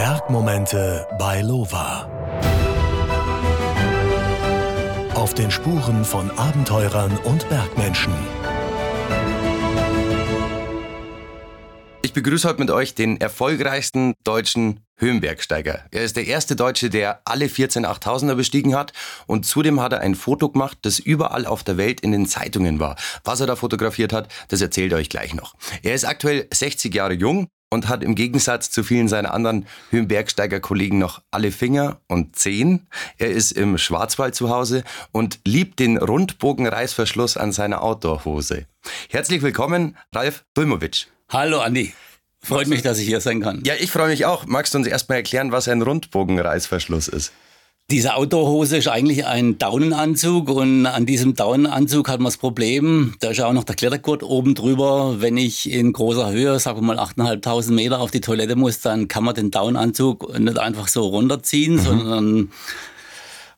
Bergmomente bei Lova. Auf den Spuren von Abenteurern und Bergmenschen. Ich begrüße heute mit euch den erfolgreichsten deutschen Höhenbergsteiger. Er ist der erste Deutsche, der alle 14 8000er bestiegen hat und zudem hat er ein Foto gemacht, das überall auf der Welt in den Zeitungen war. Was er da fotografiert hat, das erzählt er euch gleich noch. Er ist aktuell 60 Jahre jung und hat im Gegensatz zu vielen seiner anderen Höhenbergsteiger-Kollegen noch alle Finger und Zehen. Er ist im Schwarzwald zu Hause und liebt den Rundbogenreißverschluss an seiner Outdoor-Hose. Herzlich willkommen, Ralf Bulmowitsch. Hallo Andi. Freut mich, dass ich hier sein kann. Ja, ich freue mich auch. Magst du uns erstmal erklären, was ein Rundbogenreißverschluss ist? Diese Outdoor-Hose ist eigentlich ein Daunenanzug und an diesem Daunenanzug hat man das Problem, da ist ja auch noch der Klettergurt oben drüber. Wenn ich in großer Höhe, sagen wir mal 8.500 Meter auf die Toilette muss, dann kann man den Daunenanzug nicht einfach so runterziehen, mhm. sondern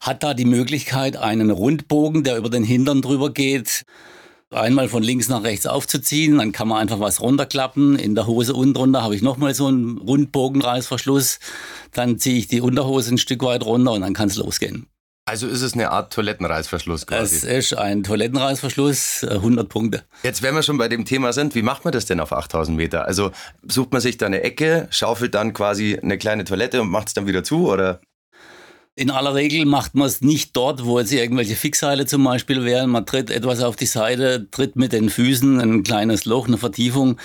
hat da die Möglichkeit, einen Rundbogen, der über den Hintern drüber geht, einmal von links nach rechts aufzuziehen. Dann kann man einfach was runterklappen. In der Hose unten drunter habe ich nochmal so einen Rundbogenreißverschluss. Dann ziehe ich die Unterhose ein Stück weit runter und dann kann es losgehen. Also ist es eine Art Toilettenreißverschluss quasi? Es ist ein Toilettenreißverschluss, 100 äh, Punkte. Jetzt, wenn wir schon bei dem Thema sind, wie macht man das denn auf 8000 Meter? Also sucht man sich da eine Ecke, schaufelt dann quasi eine kleine Toilette und macht es dann wieder zu, oder? In aller Regel macht man es nicht dort, wo jetzt irgendwelche Fixseile zum Beispiel wären. Man tritt etwas auf die Seite, tritt mit den Füßen ein kleines Loch, eine Vertiefung.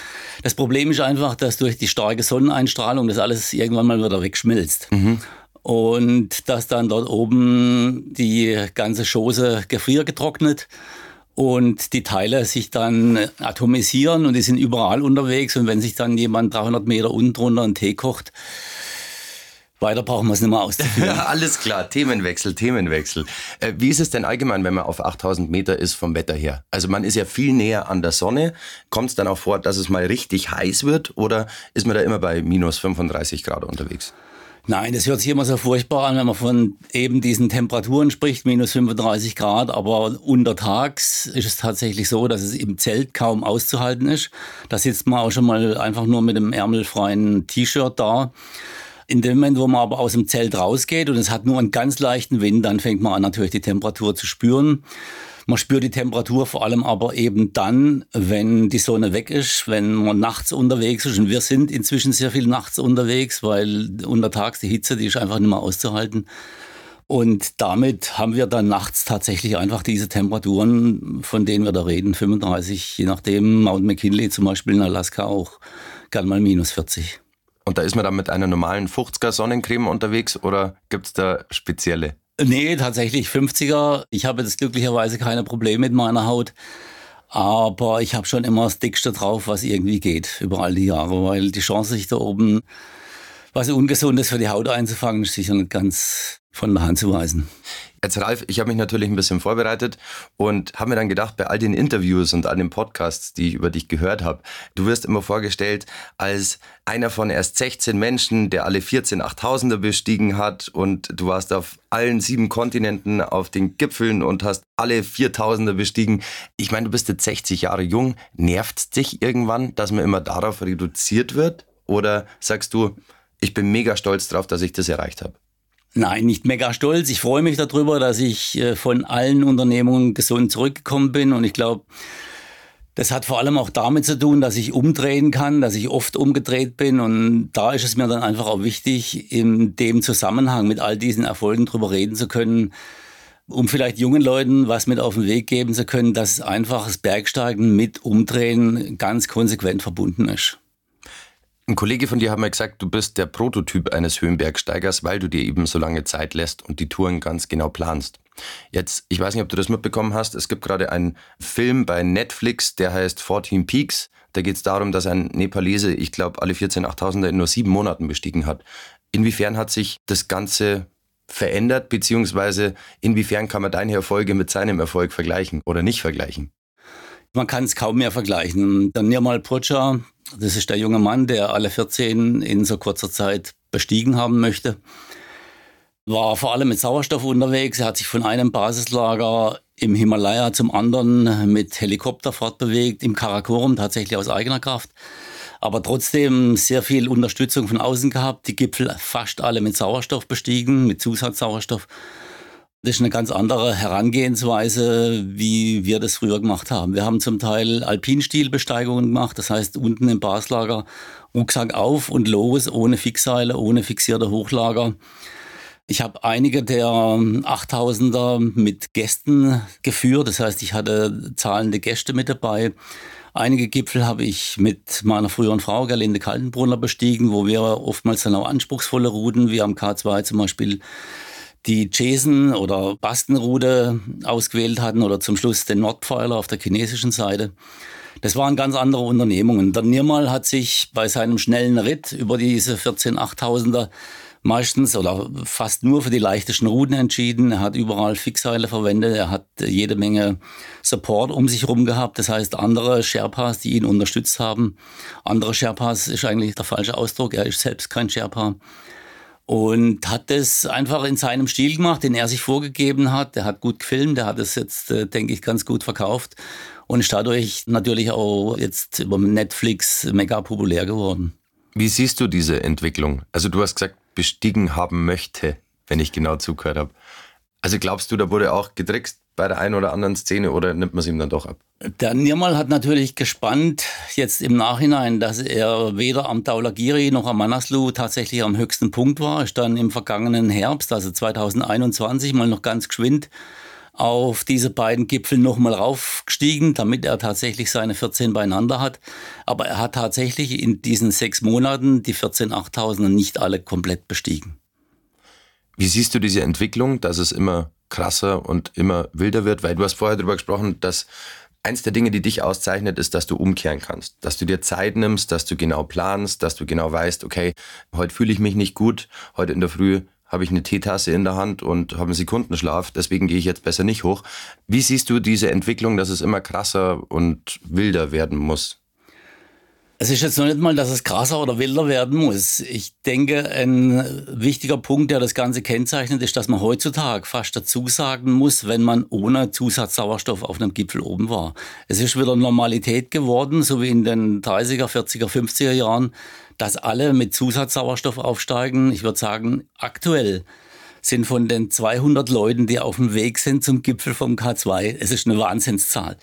Das Problem ist einfach, dass durch die starke Sonneneinstrahlung das alles irgendwann mal wieder wegschmilzt. Mhm. Und dass dann dort oben die ganze Schoße gefriergetrocknet und die Teile sich dann atomisieren und die sind überall unterwegs. Und wenn sich dann jemand 300 Meter unten drunter einen Tee kocht, weiter brauchen wir es nicht mehr auszuführen. Alles klar, Themenwechsel, Themenwechsel. Äh, wie ist es denn allgemein, wenn man auf 8000 Meter ist vom Wetter her? Also man ist ja viel näher an der Sonne. Kommt es dann auch vor, dass es mal richtig heiß wird oder ist man da immer bei minus 35 Grad unterwegs? Nein, das hört sich immer so furchtbar an, wenn man von eben diesen Temperaturen spricht, minus 35 Grad. Aber untertags ist es tatsächlich so, dass es im Zelt kaum auszuhalten ist. Da sitzt man auch schon mal einfach nur mit einem ärmelfreien T-Shirt da. In dem Moment, wo man aber aus dem Zelt rausgeht und es hat nur einen ganz leichten Wind, dann fängt man an, natürlich die Temperatur zu spüren. Man spürt die Temperatur vor allem aber eben dann, wenn die Sonne weg ist, wenn man nachts unterwegs ist. Und wir sind inzwischen sehr viel nachts unterwegs, weil untertags die Hitze, die ist einfach nicht mehr auszuhalten. Und damit haben wir dann nachts tatsächlich einfach diese Temperaturen, von denen wir da reden, 35, je nachdem, Mount McKinley zum Beispiel in Alaska auch gern mal minus 40. Und da ist man dann mit einer normalen 50er Sonnencreme unterwegs oder gibt es da spezielle? Nee, tatsächlich 50er. Ich habe jetzt glücklicherweise keine Probleme mit meiner Haut. Aber ich habe schon immer das Dickste drauf, was irgendwie geht, über all die Jahre, weil die Chance, sich da oben was Ungesundes für die Haut einzufangen, ist sicher nicht ganz von der Hand zu weisen. Jetzt Ralf, ich habe mich natürlich ein bisschen vorbereitet und habe mir dann gedacht, bei all den Interviews und all den Podcasts, die ich über dich gehört habe, du wirst immer vorgestellt als einer von erst 16 Menschen, der alle 14 8000er bestiegen hat und du warst auf allen sieben Kontinenten auf den Gipfeln und hast alle 4000er bestiegen. Ich meine, du bist jetzt 60 Jahre jung. Nervt dich irgendwann, dass man immer darauf reduziert wird? Oder sagst du, ich bin mega stolz drauf, dass ich das erreicht habe? Nein, nicht mega stolz. Ich freue mich darüber, dass ich äh, von allen Unternehmungen gesund zurückgekommen bin. Und ich glaube, das hat vor allem auch damit zu tun, dass ich umdrehen kann, dass ich oft umgedreht bin. Und da ist es mir dann einfach auch wichtig, in dem Zusammenhang mit all diesen Erfolgen drüber reden zu können, um vielleicht jungen Leuten was mit auf den Weg geben zu können, dass einfaches Bergsteigen mit Umdrehen ganz konsequent verbunden ist. Ein Kollege von dir hat mir gesagt, du bist der Prototyp eines Höhenbergsteigers, weil du dir eben so lange Zeit lässt und die Touren ganz genau planst. Jetzt, ich weiß nicht, ob du das mitbekommen hast, es gibt gerade einen Film bei Netflix, der heißt 14 Peaks. Da geht es darum, dass ein Nepalese, ich glaube, alle 14 8000er in nur sieben Monaten bestiegen hat. Inwiefern hat sich das Ganze verändert, beziehungsweise inwiefern kann man deine Erfolge mit seinem Erfolg vergleichen oder nicht vergleichen? Man kann es kaum mehr vergleichen. Der Nirmal Purcha, das ist der junge Mann, der alle 14 in so kurzer Zeit bestiegen haben möchte. War vor allem mit Sauerstoff unterwegs. Er hat sich von einem Basislager im Himalaya zum anderen mit Helikopter fortbewegt, im Karakorum tatsächlich aus eigener Kraft. aber trotzdem sehr viel Unterstützung von außen gehabt. Die Gipfel fast alle mit Sauerstoff bestiegen, mit Zusatzsauerstoff. Das ist eine ganz andere Herangehensweise, wie wir das früher gemacht haben. Wir haben zum Teil Alpinstilbesteigungen gemacht, das heißt unten im Baslager Rucksack auf und los, ohne Fixseile, ohne fixierte Hochlager. Ich habe einige der 8000er mit Gästen geführt, das heißt, ich hatte zahlende Gäste mit dabei. Einige Gipfel habe ich mit meiner früheren Frau Gerlinde Kaltenbrunner bestiegen, wo wir oftmals dann auch anspruchsvolle Routen, wie am K2 zum Beispiel die Jason- oder Bastenroute ausgewählt hatten oder zum Schluss den Nordpfeiler auf der chinesischen Seite. Das waren ganz andere Unternehmungen. Der Nirmal hat sich bei seinem schnellen Ritt über diese 14 8000er meistens oder fast nur für die leichtesten Routen entschieden. Er hat überall Fixseile verwendet. Er hat jede Menge Support um sich herum gehabt. Das heißt, andere Sherpas, die ihn unterstützt haben. Andere Sherpas ist eigentlich der falsche Ausdruck. Er ist selbst kein Sherpa. Und hat das einfach in seinem Stil gemacht, den er sich vorgegeben hat. Er hat gut gefilmt. Er hat es jetzt, äh, denke ich, ganz gut verkauft. Und ist dadurch natürlich auch jetzt über Netflix mega populär geworden. Wie siehst du diese Entwicklung? Also du hast gesagt, bestiegen haben möchte, wenn ich genau zugehört habe. Also glaubst du, da wurde auch gedrickst bei der einen oder anderen Szene oder nimmt man es ihm dann doch ab? Der Nirmal hat natürlich gespannt, jetzt im Nachhinein, dass er weder am Taulagiri noch am Manaslu tatsächlich am höchsten Punkt war. Ist dann im vergangenen Herbst, also 2021, mal noch ganz geschwind auf diese beiden Gipfel nochmal raufgestiegen, damit er tatsächlich seine 14 beieinander hat. Aber er hat tatsächlich in diesen sechs Monaten die 14 8000er nicht alle komplett bestiegen. Wie siehst du diese Entwicklung, dass es immer krasser und immer wilder wird? Weil du hast vorher darüber gesprochen, dass eins der Dinge, die dich auszeichnet, ist, dass du umkehren kannst. Dass du dir Zeit nimmst, dass du genau planst, dass du genau weißt, okay, heute fühle ich mich nicht gut, heute in der Früh habe ich eine Teetasse in der Hand und habe einen Sekundenschlaf, deswegen gehe ich jetzt besser nicht hoch. Wie siehst du diese Entwicklung, dass es immer krasser und wilder werden muss? Es ist jetzt noch nicht mal, dass es krasser oder wilder werden muss. Ich denke, ein wichtiger Punkt, der das Ganze kennzeichnet, ist, dass man heutzutage fast dazu sagen muss, wenn man ohne Zusatzsauerstoff auf einem Gipfel oben war. Es ist wieder Normalität geworden, so wie in den 30er, 40er, 50er Jahren, dass alle mit Zusatzsauerstoff aufsteigen. Ich würde sagen, aktuell sind von den 200 Leuten, die auf dem Weg sind zum Gipfel vom K2, es ist eine Wahnsinnszahl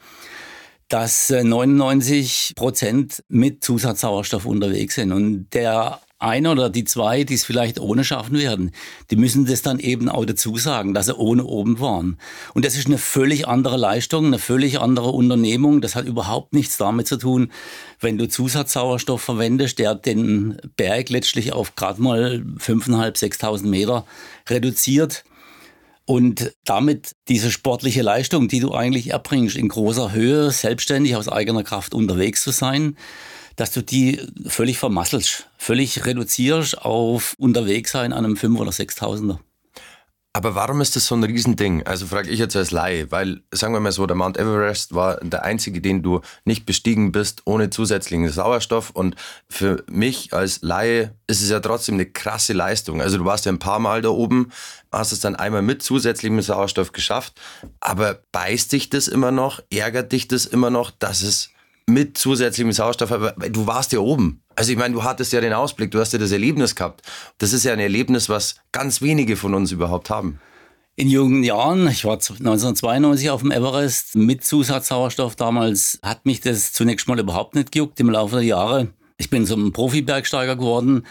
dass 99 äh, Prozent mit Zusatzsauerstoff unterwegs sind. Und der eine oder die zwei, die es vielleicht ohne schaffen werden, die müssen das dann eben auch dazu sagen, dass sie ohne oben waren. Und das ist eine völlig andere Leistung, eine völlig andere Unternehmung. Das hat überhaupt nichts damit zu tun, wenn du Zusatzsauerstoff verwendest, der den Berg letztlich auf gerade mal 5.500, 6.000 Meter reduziert und damit diese sportliche Leistung, die du eigentlich erbringst, in großer Höhe, selbstständig aus eigener Kraft unterwegs zu sein, dass du die völlig vermasselst, völlig reduzierst auf unterwegs sein an einem 5 oder 6.000er. Aber warum ist das so ein Riesending? Also frage ich jetzt als Laie, weil sagen wir mal so, der Mount Everest war der einzige, den du nicht bestiegen bist ohne zusätzlichen Sauerstoff. Und für mich als Laie ist es ja trotzdem eine krasse Leistung. Also du warst ja ein paar Mal da oben, hast es dann einmal mit zusätzlichem Sauerstoff geschafft. Aber beißt dich das immer noch? Ärgert dich das immer noch, dass es mit zusätzlichem Sauerstoff, aber du warst ja oben. Also ich meine, du hattest ja den Ausblick, du hast ja das Erlebnis gehabt. Das ist ja ein Erlebnis, was ganz wenige von uns überhaupt haben. In jungen Jahren, ich war 1992 auf dem Everest mit Zusatzsauerstoff damals, hat mich das zunächst mal überhaupt nicht gejuckt im Laufe der Jahre. Ich bin zum Profi-Bergsteiger geworden.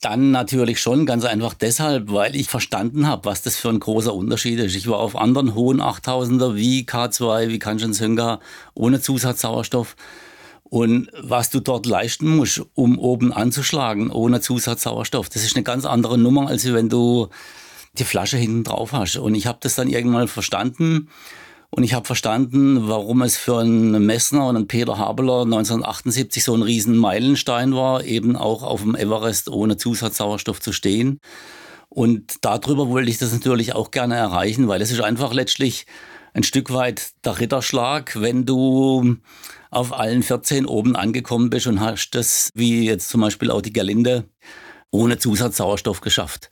Dann natürlich schon, ganz einfach deshalb, weil ich verstanden habe, was das für ein großer Unterschied ist. Ich war auf anderen hohen 8000er wie K2, wie Kanchenjunga ohne Zusatzsauerstoff. Und was du dort leisten musst, um oben anzuschlagen, ohne Zusatzsauerstoff, das ist eine ganz andere Nummer, als wenn du die Flasche hinten drauf hast. Und ich habe das dann irgendwann verstanden. Und ich habe verstanden, warum es für einen Messner und einen Peter Habeler 1978 so ein riesen Meilenstein war, eben auch auf dem Everest ohne Zusatzsauerstoff zu stehen. Und darüber wollte ich das natürlich auch gerne erreichen, weil es ist einfach letztlich ein Stück weit der Ritterschlag, wenn du auf allen 14 oben angekommen bist und hast das, wie jetzt zum Beispiel auch die Gerlinde, ohne Zusatzsauerstoff geschafft.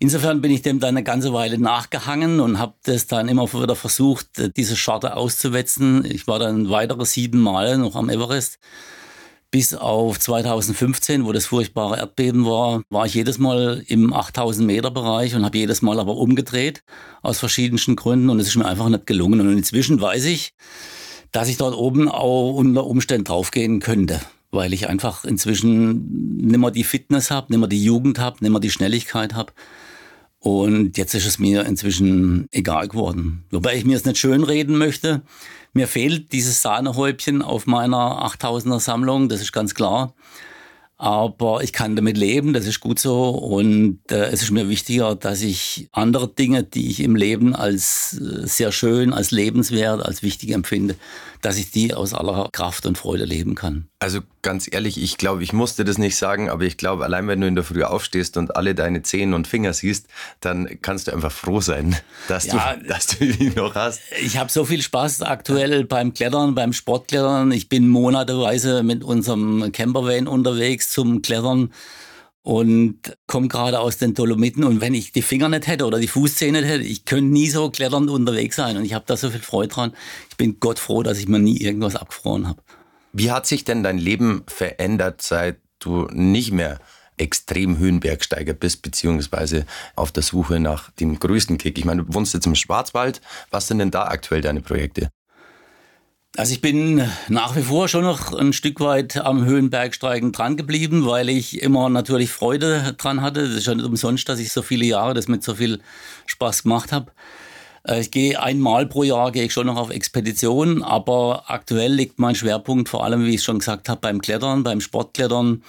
Insofern bin ich dem dann eine ganze Weile nachgehangen und habe das dann immer wieder versucht, diese Scharte auszuwetzen. Ich war dann weitere sieben Male noch am Everest bis auf 2015, wo das furchtbare Erdbeben war, war ich jedes Mal im 8000 Meter Bereich und habe jedes Mal aber umgedreht aus verschiedensten Gründen und es ist mir einfach nicht gelungen. Und inzwischen weiß ich, dass ich dort oben auch unter Umständen draufgehen könnte, weil ich einfach inzwischen nimmer die Fitness habe, nimmer die Jugend habe, nimmer die Schnelligkeit habe. Und jetzt ist es mir inzwischen egal geworden. Wobei ich mir es nicht schönreden möchte. Mir fehlt dieses Sahnehäubchen auf meiner 8000er Sammlung, das ist ganz klar. Aber ich kann damit leben, das ist gut so. Und äh, es ist mir wichtiger, dass ich andere Dinge, die ich im Leben als äh, sehr schön, als lebenswert, als wichtig empfinde, dass ich die aus aller Kraft und Freude leben kann. Also ganz ehrlich, ich glaube, ich musste das nicht sagen, aber ich glaube, allein wenn du in der Früh aufstehst und alle deine Zehen und Finger siehst, dann kannst du einfach froh sein, dass, ja, du, dass du die noch hast. Ich habe so viel Spaß aktuell beim Klettern, beim Sportklettern. Ich bin monateweise mit unserem Campervan unterwegs zum Klettern und komme gerade aus den Dolomiten und wenn ich die Finger nicht hätte oder die Fußzähne nicht hätte, ich könnte nie so kletternd unterwegs sein und ich habe da so viel Freude dran. Ich bin Gott froh, dass ich mir nie irgendwas abgefroren habe. Wie hat sich denn dein Leben verändert, seit du nicht mehr extrem Höhenbergsteiger bist, beziehungsweise auf der Suche nach dem größten Kick? Ich meine, du wohnst jetzt im Schwarzwald. Was sind denn da aktuell deine Projekte? Also ich bin nach wie vor schon noch ein Stück weit am Höhenbergsteigen dran geblieben, weil ich immer natürlich Freude dran hatte. Das ist ja nicht umsonst, dass ich so viele Jahre das mit so viel Spaß gemacht habe. Äh, ich gehe einmal pro Jahr gehe ich schon noch auf Expeditionen, aber aktuell liegt mein Schwerpunkt vor allem, wie ich schon gesagt habe, beim Klettern, beim Sportklettern.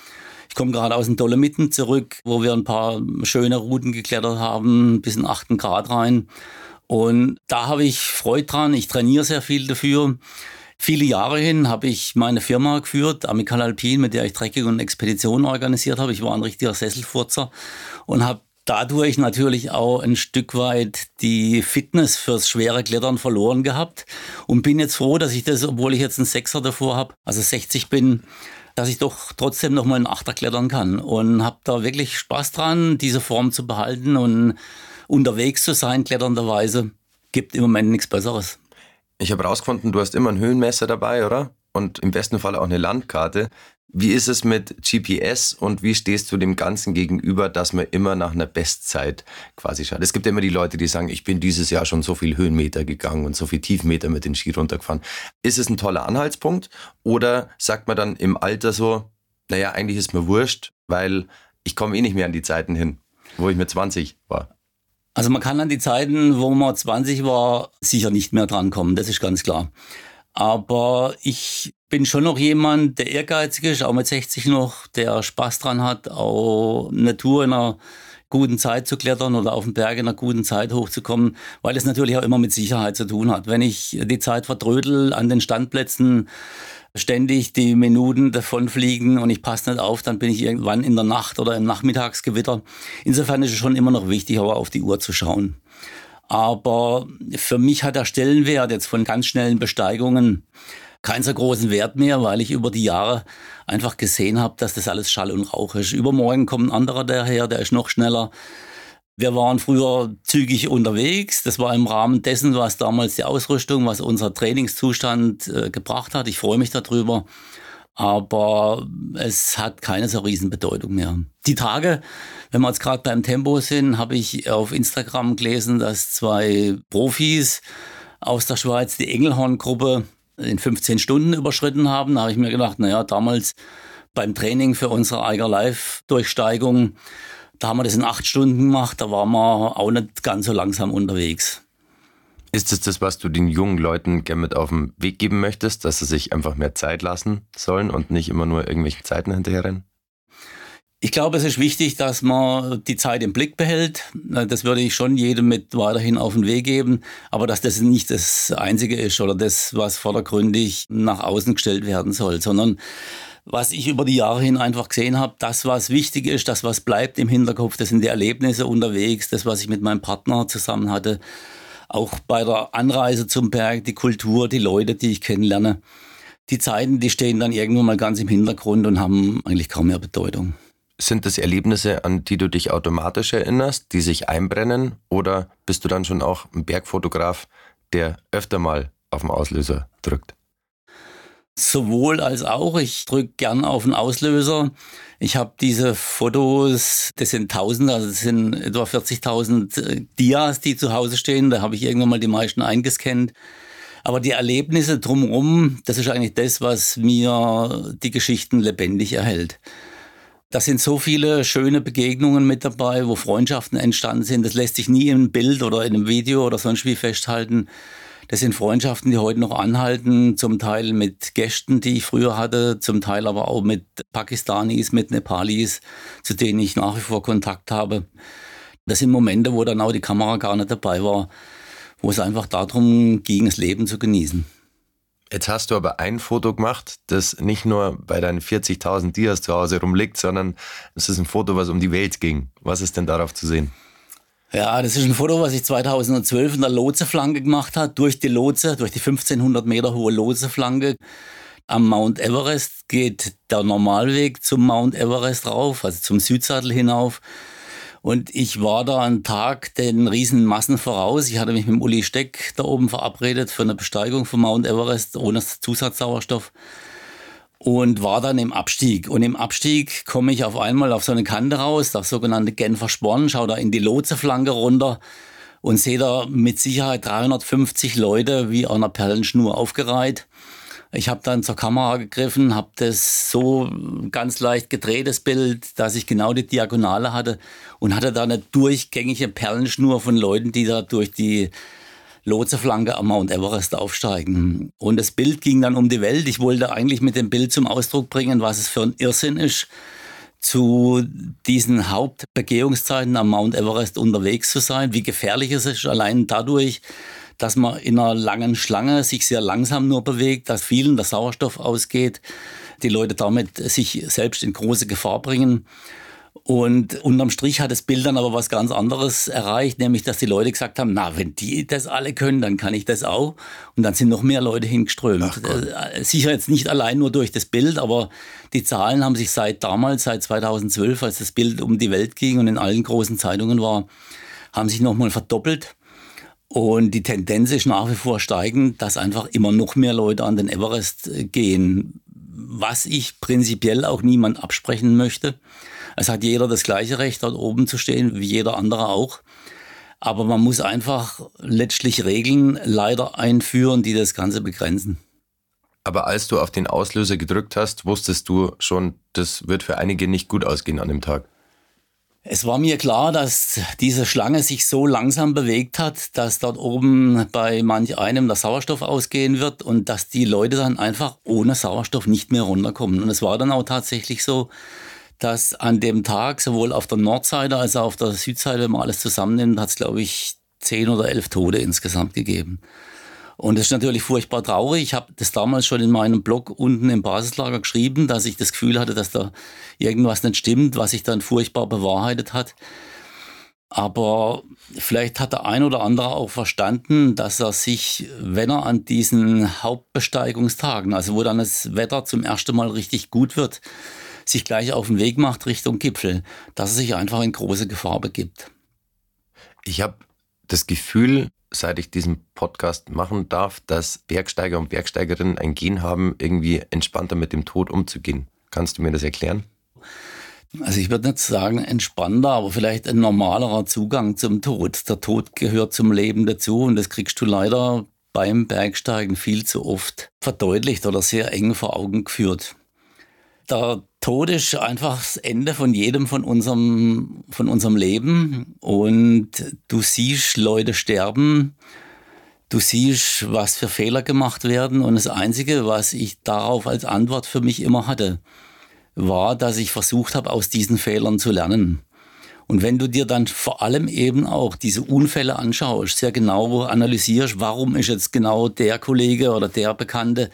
Ich komme gerade aus den Dolomiten zurück, wo wir ein paar schöne Routen geklettert haben, bis in 8. Grad rein. Und da habe ich Freude dran. Ich trainiere sehr viel dafür. Viele Jahre hin habe ich meine Firma geführt, Amical Alpin, mit der ich Trekking und Expeditionen organisiert habe. Ich war ein richtiger Sesselfurzer und habe dadurch natürlich auch ein Stück weit die Fitness fürs schwere Klettern verloren gehabt und bin jetzt froh, dass ich das, obwohl ich jetzt einen Sechser davor habe, also 60 bin, dass ich doch trotzdem noch mal einen Achter klettern kann und habe da wirklich Spaß dran, diese Form zu behalten und unterwegs zu sein, kletternderweise. Gibt im Moment nichts Besseres. Ich habe rausgefunden, du hast immer ein Höhenmesser dabei, oder? Und im besten Fall auch eine Landkarte. Wie ist es mit GPS und wie stehst du dem Ganzen gegenüber, dass man immer nach einer Bestzeit quasi schaut? Es gibt ja immer die Leute, die sagen, ich bin dieses Jahr schon so viel Höhenmeter gegangen und so viel Tiefmeter mit den Ski runtergefahren. Ist es ein toller Anhaltspunkt oder sagt man dann im Alter so, naja, eigentlich ist mir wurscht, weil ich komme eh nicht mehr an die Zeiten hin, wo ich mit 20 war? Also man kann an die Zeiten, wo man 20 war, sicher nicht mehr drankommen, das ist ganz klar. Aber ich bin schon noch jemand, der ehrgeizig ist, auch mit 60 noch, der Spaß dran hat, auch eine Tour in einer guten Zeit zu klettern oder auf den Berg in einer guten Zeit hochzukommen, weil es natürlich auch immer mit Sicherheit zu tun hat. Wenn ich die Zeit verdrödel an den Standplätzen, ständig die Minuten davonfliegen und ich passe nicht auf, dann bin ich irgendwann in der Nacht oder im Nachmittagsgewitter. Insofern ist es schon immer noch wichtig, aber auf die Uhr zu schauen. Aber für mich hat der Stellenwert jetzt von ganz schnellen Besteigungen keinen so großen Wert mehr, weil ich über die Jahre einfach gesehen habe, dass das alles Schall und Rauch ist. Übermorgen kommt ein anderer daher, der ist noch schneller. Wir waren früher zügig unterwegs. Das war im Rahmen dessen, was damals die Ausrüstung, was unser Trainingszustand äh, gebracht hat. Ich freue mich darüber. Aber es hat keine so riesen Bedeutung mehr. Die Tage, wenn wir jetzt gerade beim Tempo sind, habe ich auf Instagram gelesen, dass zwei Profis aus der Schweiz die Engelhorn-Gruppe in 15 Stunden überschritten haben. Da habe ich mir gedacht, naja, damals beim Training für unsere Eiger Live-Durchsteigung da haben wir das in acht Stunden gemacht, da waren wir auch nicht ganz so langsam unterwegs. Ist es das, was du den jungen Leuten gerne mit auf den Weg geben möchtest, dass sie sich einfach mehr Zeit lassen sollen und nicht immer nur irgendwelchen Zeiten hinterherrennen? Ich glaube, es ist wichtig, dass man die Zeit im Blick behält. Das würde ich schon jedem mit weiterhin auf den Weg geben. Aber dass das nicht das Einzige ist oder das, was vordergründig nach außen gestellt werden soll, sondern was ich über die Jahre hin einfach gesehen habe, das, was wichtig ist, das, was bleibt im Hinterkopf, das sind die Erlebnisse unterwegs, das, was ich mit meinem Partner zusammen hatte, auch bei der Anreise zum Berg, die Kultur, die Leute, die ich kennenlerne. Die Zeiten, die stehen dann irgendwann mal ganz im Hintergrund und haben eigentlich kaum mehr Bedeutung. Sind das Erlebnisse, an die du dich automatisch erinnerst, die sich einbrennen? Oder bist du dann schon auch ein Bergfotograf, der öfter mal auf den Auslöser drückt? Sowohl als auch. Ich drücke gern auf den Auslöser. Ich habe diese Fotos, das sind Tausende, also das sind etwa 40.000 äh, Dias, die zu Hause stehen. Da habe ich irgendwann mal die meisten eingescannt. Aber die Erlebnisse drumherum, das ist eigentlich das, was mir die Geschichten lebendig erhält. Da sind so viele schöne Begegnungen mit dabei, wo Freundschaften entstanden sind. Das lässt sich nie im Bild oder in einem Video oder sonst wie festhalten. Das sind Freundschaften, die heute noch anhalten, zum Teil mit Gästen, die ich früher hatte, zum Teil aber auch mit Pakistanis, mit Nepalis, zu denen ich nach wie vor Kontakt habe. Das sind Momente, wo dann auch die Kamera gar nicht dabei war, wo es einfach darum ging, das Leben zu genießen. Jetzt hast du aber ein Foto gemacht, das nicht nur bei deinen 40.000 Dias zu Hause rumliegt, sondern es ist ein Foto, was um die Welt ging. Was ist denn darauf zu sehen? Ja, das ist ein Foto, was ich 2012 in der Lotseflanke gemacht habe, durch die Lotse, durch die 1500 Meter hohe Lotseflanke. Am Mount Everest geht der Normalweg zum Mount Everest rauf, also zum Südsattel hinauf. Und ich war da einen Tag den riesen Massen voraus. Ich hatte mich mit Uli Steck da oben verabredet für eine Besteigung vom Mount Everest ohne Zusatzsauerstoff und war dann im Abstieg. Und im Abstieg komme ich auf einmal auf so eine Kante raus, das sogenannte Genfer Sporn, schaue da in die Lotseflanke runter und sehe da mit Sicherheit 350 Leute wie an einer Perlenschnur aufgereiht. Ich habe dann zur Kamera gegriffen, habe das so ganz leicht gedreht, das Bild, dass ich genau die Diagonale hatte und hatte da eine durchgängige Perlenschnur von Leuten, die da durch die Lotseflanke am Mount Everest aufsteigen. Und das Bild ging dann um die Welt. Ich wollte eigentlich mit dem Bild zum Ausdruck bringen, was es für ein Irrsinn ist, zu diesen Hauptbegehungszeiten am Mount Everest unterwegs zu sein, wie gefährlich es ist, allein dadurch, dass man in einer langen Schlange sich sehr langsam nur bewegt, dass vielen der Sauerstoff ausgeht, die Leute damit sich selbst in große Gefahr bringen. Und unterm Strich hat das Bild dann aber was ganz anderes erreicht, nämlich dass die Leute gesagt haben, na, wenn die das alle können, dann kann ich das auch. Und dann sind noch mehr Leute hingeströmt. Äh, sicher jetzt nicht allein nur durch das Bild, aber die Zahlen haben sich seit damals, seit 2012, als das Bild um die Welt ging und in allen großen Zeitungen war, haben sich nochmal verdoppelt. Und die Tendenz ist nach wie vor steigend, dass einfach immer noch mehr Leute an den Everest gehen, was ich prinzipiell auch niemand absprechen möchte. Es hat jeder das gleiche Recht, dort oben zu stehen, wie jeder andere auch. Aber man muss einfach letztlich Regeln leider einführen, die das Ganze begrenzen. Aber als du auf den Auslöser gedrückt hast, wusstest du schon, das wird für einige nicht gut ausgehen an dem Tag. Es war mir klar, dass diese Schlange sich so langsam bewegt hat, dass dort oben bei manch einem der Sauerstoff ausgehen wird und dass die Leute dann einfach ohne Sauerstoff nicht mehr runterkommen. Und es war dann auch tatsächlich so, dass an dem Tag sowohl auf der Nordseite als auch auf der Südseite, wenn man alles zusammennimmt, hat es, glaube ich, zehn oder elf Tote insgesamt gegeben. Und das ist natürlich furchtbar traurig. Ich habe das damals schon in meinem Blog unten im Basislager geschrieben, dass ich das Gefühl hatte, dass da irgendwas nicht stimmt, was sich dann furchtbar bewahrheitet hat. Aber vielleicht hat der ein oder andere auch verstanden, dass er sich, wenn er an diesen Hauptbesteigungstagen, also wo dann das Wetter zum ersten Mal richtig gut wird, sich gleich auf den Weg macht Richtung Gipfel, dass er sich einfach in große Gefahr begibt. Ich habe das Gefühl, seit ich diesen Podcast machen darf, dass Bergsteiger und Bergsteigerinnen ein Gen haben, irgendwie entspannter mit dem Tod umzugehen. Kannst du mir das erklären? Also ich würde nicht sagen entspannter, aber vielleicht ein normalerer Zugang zum Tod. Der Tod gehört zum Leben dazu und das kriegst du leider beim Bergsteigen viel zu oft verdeutlicht oder sehr eng vor Augen geführt. Der Tod ist einfach das Ende von jedem von unserem, von unserem Leben. Und du siehst Leute sterben, du siehst, was für Fehler gemacht werden. Und das Einzige, was ich darauf als Antwort für mich immer hatte, war, dass ich versucht habe, aus diesen Fehlern zu lernen. Und wenn du dir dann vor allem eben auch diese Unfälle anschaust, sehr genau analysierst, warum ist jetzt genau der Kollege oder der Bekannte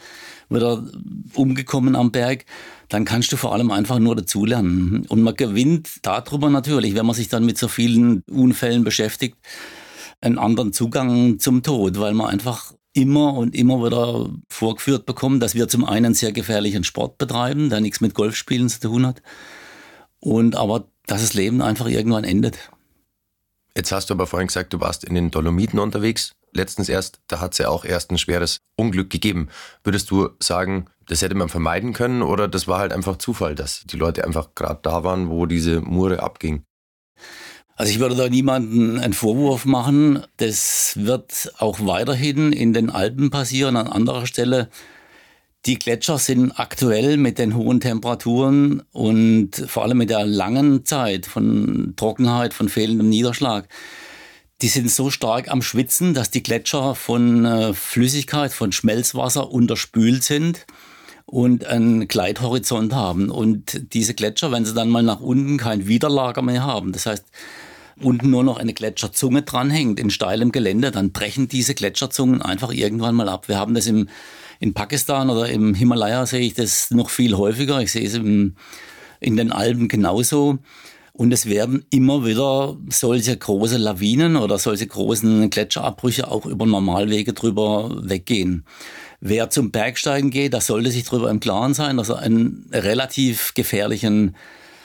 wieder umgekommen am Berg, dann kannst du vor allem einfach nur dazulernen. Und man gewinnt darüber natürlich, wenn man sich dann mit so vielen Unfällen beschäftigt, einen anderen Zugang zum Tod, weil man einfach immer und immer wieder vorgeführt bekommt, dass wir zum einen sehr gefährlichen Sport betreiben, der nichts mit Golfspielen zu tun hat, und aber dass das Leben einfach irgendwann endet. Jetzt hast du aber vorhin gesagt, du warst in den Dolomiten unterwegs. Letztens erst, da hat es ja auch erst ein schweres Unglück gegeben. Würdest du sagen, das hätte man vermeiden können oder das war halt einfach Zufall, dass die Leute einfach gerade da waren, wo diese Mure abging? Also ich würde da niemanden einen Vorwurf machen. Das wird auch weiterhin in den Alpen passieren, an anderer Stelle. Die Gletscher sind aktuell mit den hohen Temperaturen und vor allem mit der langen Zeit von Trockenheit, von fehlendem Niederschlag, die sind so stark am Schwitzen, dass die Gletscher von äh, Flüssigkeit, von Schmelzwasser unterspült sind und einen Gleithorizont haben. Und diese Gletscher, wenn sie dann mal nach unten kein Widerlager mehr haben, das heißt, unten nur noch eine Gletscherzunge dranhängt in steilem Gelände, dann brechen diese Gletscherzungen einfach irgendwann mal ab. Wir haben das im, in Pakistan oder im Himalaya sehe ich das noch viel häufiger. Ich sehe es im, in den Alpen genauso. Und es werden immer wieder solche große Lawinen oder solche großen Gletscherabbrüche auch über Normalwege drüber weggehen. Wer zum Bergsteigen geht, der sollte sich darüber im Klaren sein, dass er einen relativ gefährlichen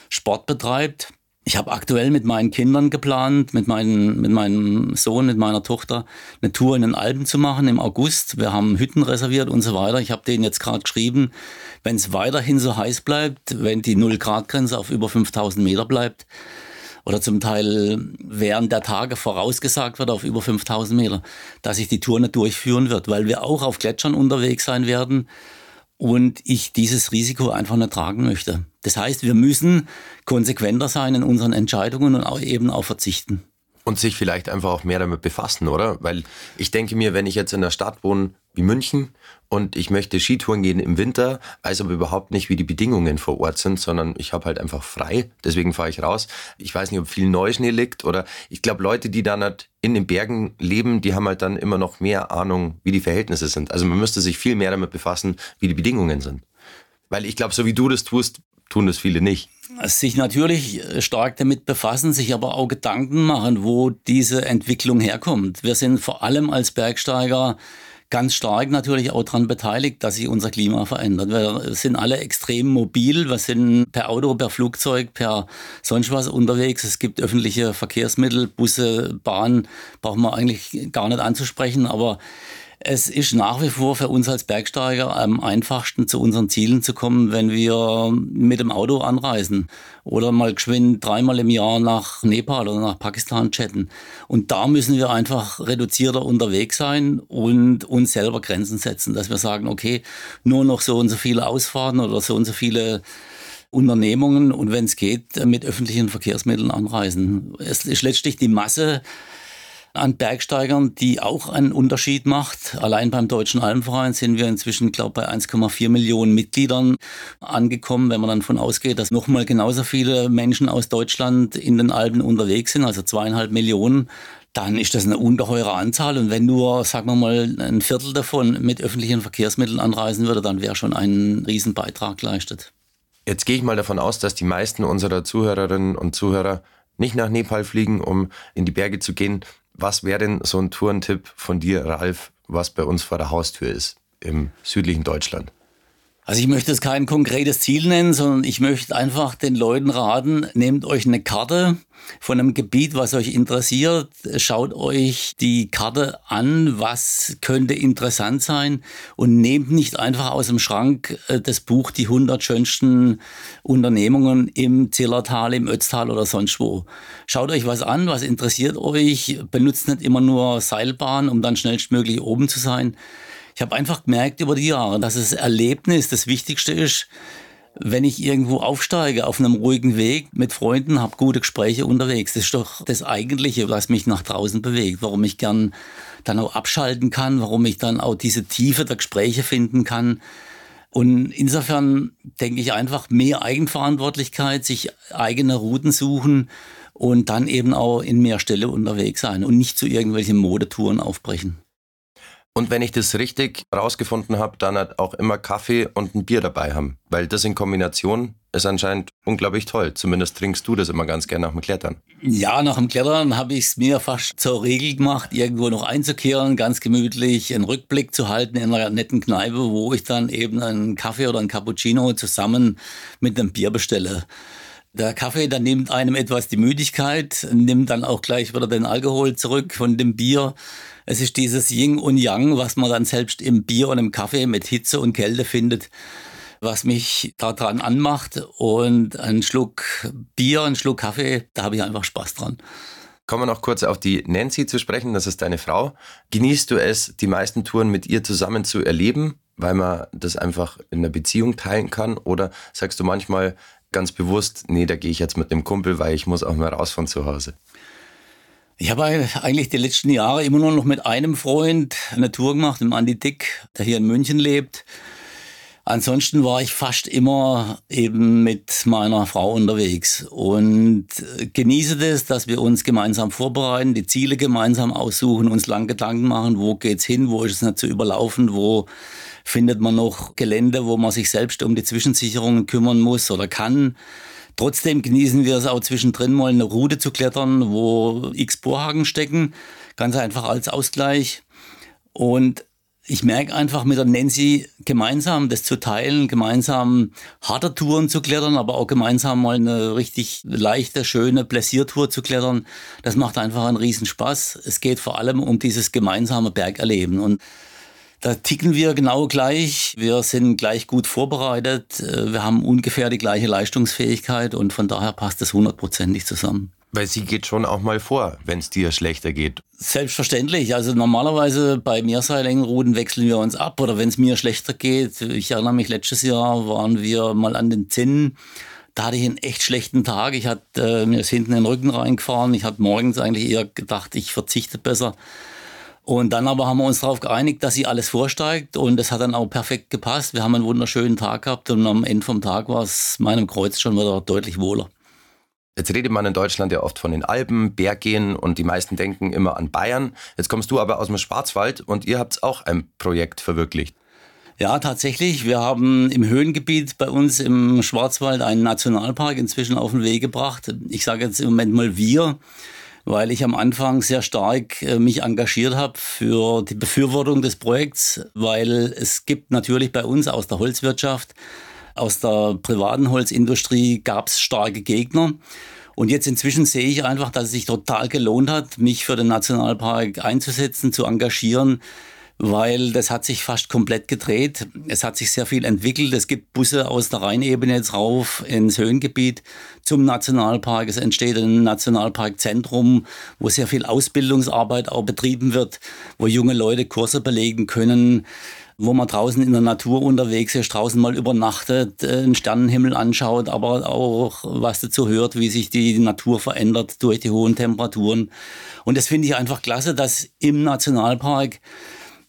Sport betreibt. Ich habe aktuell mit meinen Kindern geplant, mit, meinen, mit meinem Sohn, mit meiner Tochter, eine Tour in den Alpen zu machen im August. Wir haben Hütten reserviert und so weiter. Ich habe denen jetzt gerade geschrieben, wenn es weiterhin so heiß bleibt, wenn die Null-Grad-Grenze auf über 5000 Meter bleibt oder zum Teil während der Tage vorausgesagt wird auf über 5000 Meter, dass ich die Tour nicht durchführen wird, weil wir auch auf Gletschern unterwegs sein werden und ich dieses Risiko einfach nicht tragen möchte. Das heißt, wir müssen konsequenter sein in unseren Entscheidungen und auch eben auch verzichten. Und sich vielleicht einfach auch mehr damit befassen, oder? Weil ich denke mir, wenn ich jetzt in einer Stadt wohne wie München und ich möchte Skitouren gehen im Winter, weiß aber überhaupt nicht, wie die Bedingungen vor Ort sind, sondern ich habe halt einfach frei, deswegen fahre ich raus. Ich weiß nicht, ob viel Neuschnee liegt oder ich glaube, Leute, die dann halt in den Bergen leben, die haben halt dann immer noch mehr Ahnung, wie die Verhältnisse sind. Also man müsste sich viel mehr damit befassen, wie die Bedingungen sind. Weil ich glaube, so wie du das tust, tun das viele nicht. Sich natürlich stark damit befassen, sich aber auch Gedanken machen, wo diese Entwicklung herkommt. Wir sind vor allem als Bergsteiger ganz stark natürlich auch daran beteiligt, dass sich unser Klima verändert. Wir sind alle extrem mobil, wir sind per Auto, per Flugzeug, per sonst was unterwegs. Es gibt öffentliche Verkehrsmittel, Busse, Bahn, brauchen wir eigentlich gar nicht anzusprechen, aber es ist nach wie vor für uns als Bergsteiger am einfachsten zu unseren Zielen zu kommen, wenn wir mit dem Auto anreisen oder mal geschwind dreimal im Jahr nach Nepal oder nach Pakistan chatten. Und da müssen wir einfach reduzierter unterwegs sein und uns selber Grenzen setzen, dass wir sagen, okay, nur noch so und so viele Ausfahrten oder so und so viele Unternehmungen und wenn es geht, mit öffentlichen Verkehrsmitteln anreisen. Es ist letztlich die Masse, an Bergsteigern, die auch einen Unterschied macht. Allein beim Deutschen Alpenverein sind wir inzwischen, glaube ich, bei 1,4 Millionen Mitgliedern angekommen, wenn man dann davon ausgeht, dass nochmal genauso viele Menschen aus Deutschland in den Alpen unterwegs sind, also zweieinhalb Millionen dann ist das eine ungeheure Anzahl. Und wenn nur, sagen wir mal, ein Viertel davon mit öffentlichen Verkehrsmitteln anreisen würde, dann wäre schon ein Riesenbeitrag geleistet. Jetzt gehe ich mal davon aus, dass die meisten unserer Zuhörerinnen und Zuhörer nicht nach Nepal fliegen, um in die Berge zu gehen, was wäre denn so ein Tourentipp von dir, Ralf, was bei uns vor der Haustür ist im südlichen Deutschland? Also ich möchte jetzt kein konkretes Ziel nennen, sondern ich möchte einfach den Leuten raten, nehmt euch eine Karte von einem Gebiet, was euch interessiert, schaut euch die Karte an, was könnte interessant sein und nehmt nicht einfach aus dem Schrank äh, das Buch Die 100 schönsten Unternehmungen im Zillertal, im Ötztal oder sonst wo. Schaut euch was an, was interessiert euch, benutzt nicht immer nur Seilbahn, um dann schnellstmöglich oben zu sein ich habe einfach gemerkt über die Jahre, dass das Erlebnis das Wichtigste ist, wenn ich irgendwo aufsteige auf einem ruhigen Weg mit Freunden, habe gute Gespräche unterwegs. Das ist doch das Eigentliche, was mich nach draußen bewegt, warum ich gern dann auch abschalten kann, warum ich dann auch diese Tiefe der Gespräche finden kann. Und insofern denke ich einfach mehr Eigenverantwortlichkeit, sich eigene Routen suchen und dann eben auch in mehr Stelle unterwegs sein und nicht zu irgendwelchen Modetouren aufbrechen. Und wenn ich das richtig rausgefunden habe, dann halt auch immer Kaffee und ein Bier dabei haben. Weil das in Kombination ist anscheinend unglaublich toll. Zumindest trinkst du das immer ganz gerne nach dem Klettern. Ja, nach dem Klettern habe ich es mir fast zur Regel gemacht, irgendwo noch einzukehren, ganz gemütlich einen Rückblick zu halten in einer netten Kneipe, wo ich dann eben einen Kaffee oder einen Cappuccino zusammen mit einem Bier bestelle Der Kaffee, der nimmt einem etwas die Müdigkeit, nimmt dann auch gleich wieder den Alkohol zurück von dem Bier. Es ist dieses Yin und Yang, was man dann selbst im Bier und im Kaffee mit Hitze und Kälte findet, was mich daran anmacht. Und ein Schluck Bier, ein Schluck Kaffee, da habe ich einfach Spaß dran. Kommen wir noch kurz auf die Nancy zu sprechen, das ist deine Frau. Genießt du es, die meisten Touren mit ihr zusammen zu erleben, weil man das einfach in einer Beziehung teilen kann? Oder sagst du manchmal, ganz bewusst, nee, da gehe ich jetzt mit dem Kumpel, weil ich muss auch mal raus von zu Hause? Ich habe eigentlich die letzten Jahre immer nur noch mit einem Freund eine Tour gemacht, dem Andi Dick, der hier in München lebt. Ansonsten war ich fast immer eben mit meiner Frau unterwegs und genieße das, dass wir uns gemeinsam vorbereiten, die Ziele gemeinsam aussuchen, uns lang Gedanken machen, wo geht's hin, wo ist es nicht zu überlaufen, wo findet man noch Gelände, wo man sich selbst um die Zwischensicherungen kümmern muss oder kann. Trotzdem genießen wir es auch zwischendrin mal eine Route zu klettern, wo x Bohrhaken stecken, ganz einfach als Ausgleich. Und ich merke einfach mit der Nancy gemeinsam das zu teilen, gemeinsam harte Touren zu klettern, aber auch gemeinsam mal eine richtig leichte, schöne Pläsiertour zu klettern. Das macht einfach einen Riesenspaß. Es geht vor allem um dieses gemeinsame Bergerleben. Und da ticken wir genau gleich. Wir sind gleich gut vorbereitet. Äh, wir haben ungefähr die gleiche Leistungsfähigkeit und von daher passt es hundertprozentig zusammen. Weil sie geht schon auch mal vor, wenn es dir schlechter geht. Selbstverständlich. Also normalerweise bei Meerseillängenrouten wechseln wir uns ab oder wenn es mir schlechter geht. Ich erinnere mich, letztes Jahr waren wir mal an den Zinnen. Da hatte ich einen echt schlechten Tag. Ich hatte äh, mir ist hinten in den Rücken reingefahren. Ich hatte morgens eigentlich eher gedacht, ich verzichte besser. Und dann aber haben wir uns darauf geeinigt, dass sie alles vorsteigt und es hat dann auch perfekt gepasst. Wir haben einen wunderschönen Tag gehabt und am Ende vom Tag war es meinem Kreuz schon wieder deutlich wohler. Jetzt redet man in Deutschland ja oft von den Alpen, Berggehen und die meisten denken immer an Bayern. Jetzt kommst du aber aus dem Schwarzwald und ihr habt auch ein Projekt verwirklicht. Ja, tatsächlich. Wir haben im Höhengebiet bei uns im Schwarzwald einen Nationalpark inzwischen auf den Weg gebracht. Ich sage jetzt im Moment mal wir weil ich am Anfang sehr stark äh, mich engagiert habe für die Befürwortung des Projekts, weil es gibt natürlich bei uns aus der Holzwirtschaft, aus der privaten Holzindustrie gab es starke Gegner. Und jetzt inzwischen sehe ich einfach, dass es sich total gelohnt hat, mich für den Nationalpark einzusetzen, zu engagieren, weil das hat sich fast komplett gedreht. Es hat sich sehr viel entwickelt. Es gibt Busse aus der Rheinebene jetzt rauf ins Höhengebiet zum Nationalpark. Es entsteht ein Nationalparkzentrum, wo sehr viel Ausbildungsarbeit auch betrieben wird, wo junge Leute Kurse belegen können wo man draußen in der Natur unterwegs ist, draußen mal übernachtet, äh, den Sternenhimmel anschaut, aber auch was dazu hört, wie sich die Natur verändert durch die hohen Temperaturen. Und das finde ich einfach klasse, dass im Nationalpark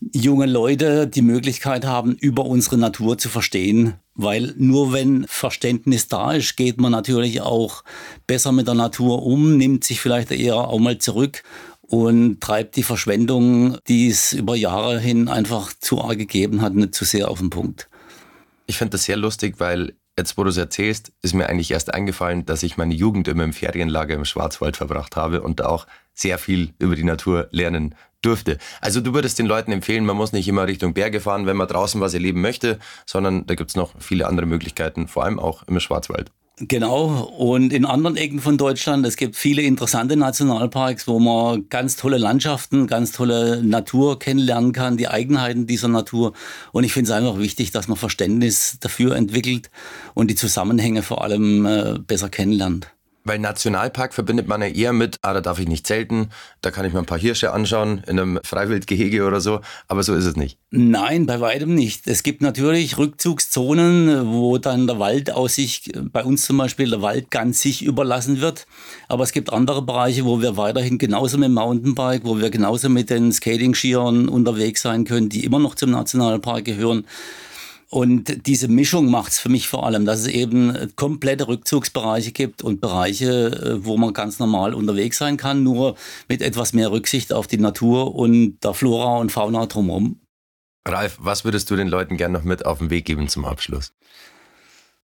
junge Leute die Möglichkeit haben, über unsere Natur zu verstehen. Weil nur wenn Verständnis da ist, geht man natürlich auch besser mit der Natur um, nimmt sich vielleicht eher auch mal zurück und treibt die Verschwendung, die es über Jahre hin einfach zu arg gegeben hat, nicht zu sehr auf den Punkt. Ich finde das sehr lustig, weil jetzt, wo du es erzählst, ist mir eigentlich erst eingefallen, dass ich meine Jugend immer im Ferienlager im Schwarzwald verbracht habe und auch sehr viel über die Natur lernen durfte. Also du würdest den Leuten empfehlen, man muss nicht immer Richtung Berge fahren, wenn man draußen was erleben möchte, sondern da gibt es noch viele andere Möglichkeiten, vor allem auch im Schwarzwald. Genau, und in anderen Ecken von Deutschland, es gibt viele interessante Nationalparks, wo man ganz tolle Landschaften, ganz tolle Natur kennenlernen kann, die Eigenheiten dieser Natur. Und ich finde es einfach wichtig, dass man Verständnis dafür entwickelt und die Zusammenhänge vor allem äh, besser kennenlernt. Weil Nationalpark verbindet man ja eher mit, ah, da darf ich nicht zelten, da kann ich mir ein paar Hirsche anschauen in einem Freiwildgehege oder so, aber so ist es nicht. Nein, bei weitem nicht. Es gibt natürlich Rückzugszonen, wo dann der Wald aus sich, bei uns zum Beispiel der Wald ganz sich überlassen wird, aber es gibt andere Bereiche, wo wir weiterhin genauso mit dem Mountainbike, wo wir genauso mit den Skating-Skiern unterwegs sein können, die immer noch zum Nationalpark gehören. Und diese Mischung macht es für mich vor allem, dass es eben komplette Rückzugsbereiche gibt und Bereiche, äh, wo man ganz normal unterwegs sein kann, nur mit etwas mehr Rücksicht auf die Natur und der Flora und Fauna drumherum. Ralf, was würdest du den Leuten gerne noch mit auf den Weg geben zum Abschluss?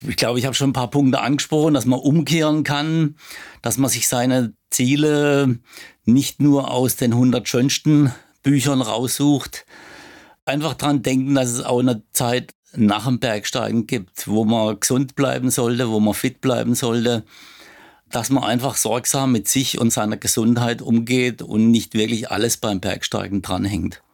Ich glaube, ich habe schon ein paar Punkte angesprochen, dass man umkehren kann, dass man sich seine Ziele nicht nur aus den 100 schönsten Büchern raussucht. Einfach dran denken, dass es auch eine Zeit nach dem Bergsteigen gibt, wo man gesund bleiben sollte, wo man fit bleiben sollte. dass man einfach sorgsam mit sich und seiner Gesundheit umgeht und nicht wirklich alles beim Bergsteigen dranhängt.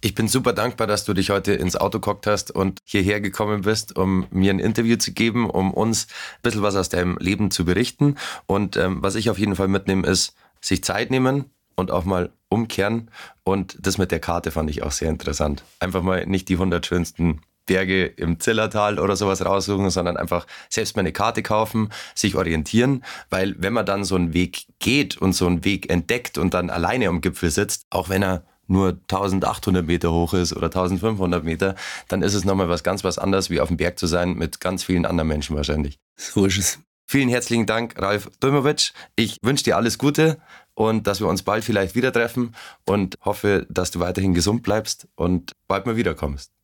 Ich bin super dankbar, dass du dich heute ins Auto gehockt hast und hierher gekommen bist, um mir ein Interview zu geben, um uns ein bisschen was aus deinem Leben zu berichten. Und ähm, was ich auf jeden Fall mitnehme, ist, sich Zeit nehmen und auch mal umkehren. Und das mit der Karte fand ich auch sehr interessant. Einfach mal nicht die 100 schönsten Berge im Zillertal oder sowas raussuchen, sondern einfach selbst mal eine Karte kaufen, sich orientieren, weil wenn man dann so einen Weg geht und so einen Weg entdeckt und dann alleine am Gipfel sitzt, auch wenn er nur 1800 Meter hoch ist oder 1500 Meter, dann ist es nochmal was ganz was anderes, wie auf dem Berg zu sein mit ganz vielen anderen Menschen wahrscheinlich. So ist es. Vielen herzlichen Dank, Ralf Dulmowitsch. Ich wünsche dir alles Gute und dass wir uns bald vielleicht wieder treffen und hoffe, dass du weiterhin gesund bleibst und bald mal wiederkommst.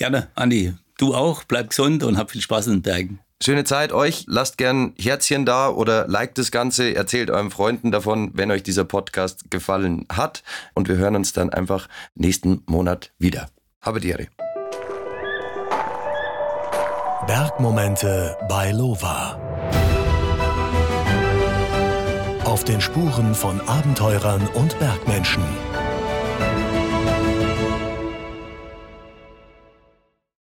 Gerne, Andi. Du auch. Bleib gesund und hab viel Spaß in den Bergen. Schöne Zeit euch. Lasst gern Herzchen da oder liked das Ganze. Erzählt euren Freunden davon, wenn euch dieser Podcast gefallen hat. Und wir hören uns dann einfach nächsten Monat wieder. Habe die Ehre. Bergmomente bei Lova. Auf den Spuren von Abenteurern und Bergmenschen.